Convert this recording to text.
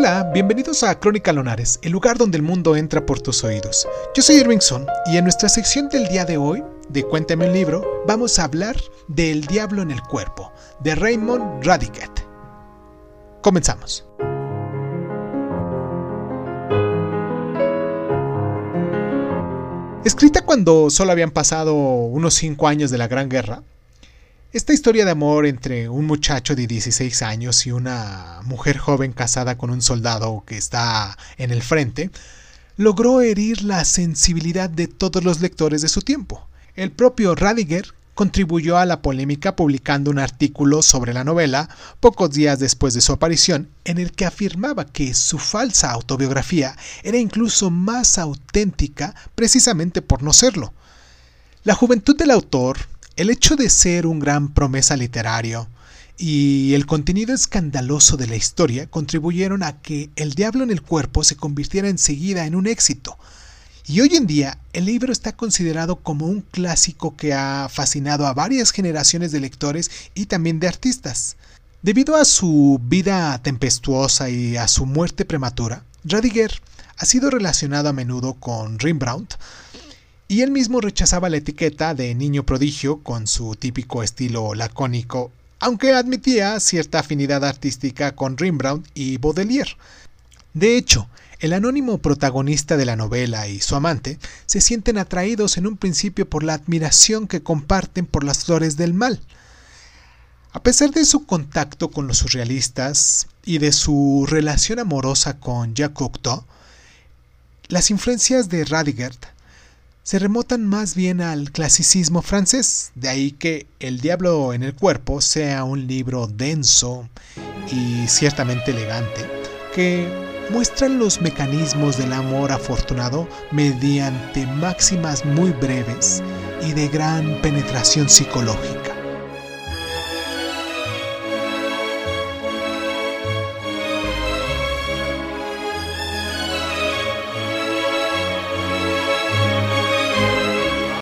Hola, bienvenidos a Crónica Lonares, el lugar donde el mundo entra por tus oídos. Yo soy Irvingson y en nuestra sección del día de hoy, de Cuéntame un libro, vamos a hablar de El Diablo en el Cuerpo, de Raymond Radicat. Comenzamos. Escrita cuando solo habían pasado unos 5 años de la Gran Guerra, esta historia de amor entre un muchacho de 16 años y una mujer joven casada con un soldado que está en el frente logró herir la sensibilidad de todos los lectores de su tiempo. El propio Radiger contribuyó a la polémica publicando un artículo sobre la novela pocos días después de su aparición en el que afirmaba que su falsa autobiografía era incluso más auténtica precisamente por no serlo. La juventud del autor el hecho de ser un gran promesa literario y el contenido escandaloso de la historia contribuyeron a que El Diablo en el Cuerpo se convirtiera enseguida en un éxito. Y hoy en día el libro está considerado como un clásico que ha fascinado a varias generaciones de lectores y también de artistas. Debido a su vida tempestuosa y a su muerte prematura, Radiger ha sido relacionado a menudo con Rembrandt, y él mismo rechazaba la etiqueta de niño prodigio con su típico estilo lacónico, aunque admitía cierta afinidad artística con Rembrandt y Baudelaire. De hecho, el anónimo protagonista de la novela y su amante se sienten atraídos en un principio por la admiración que comparten por las flores del mal. A pesar de su contacto con los surrealistas y de su relación amorosa con Jacques Cocteau, las influencias de Radigert se remotan más bien al clasicismo francés, de ahí que El Diablo en el Cuerpo sea un libro denso y ciertamente elegante, que muestran los mecanismos del amor afortunado mediante máximas muy breves y de gran penetración psicológica.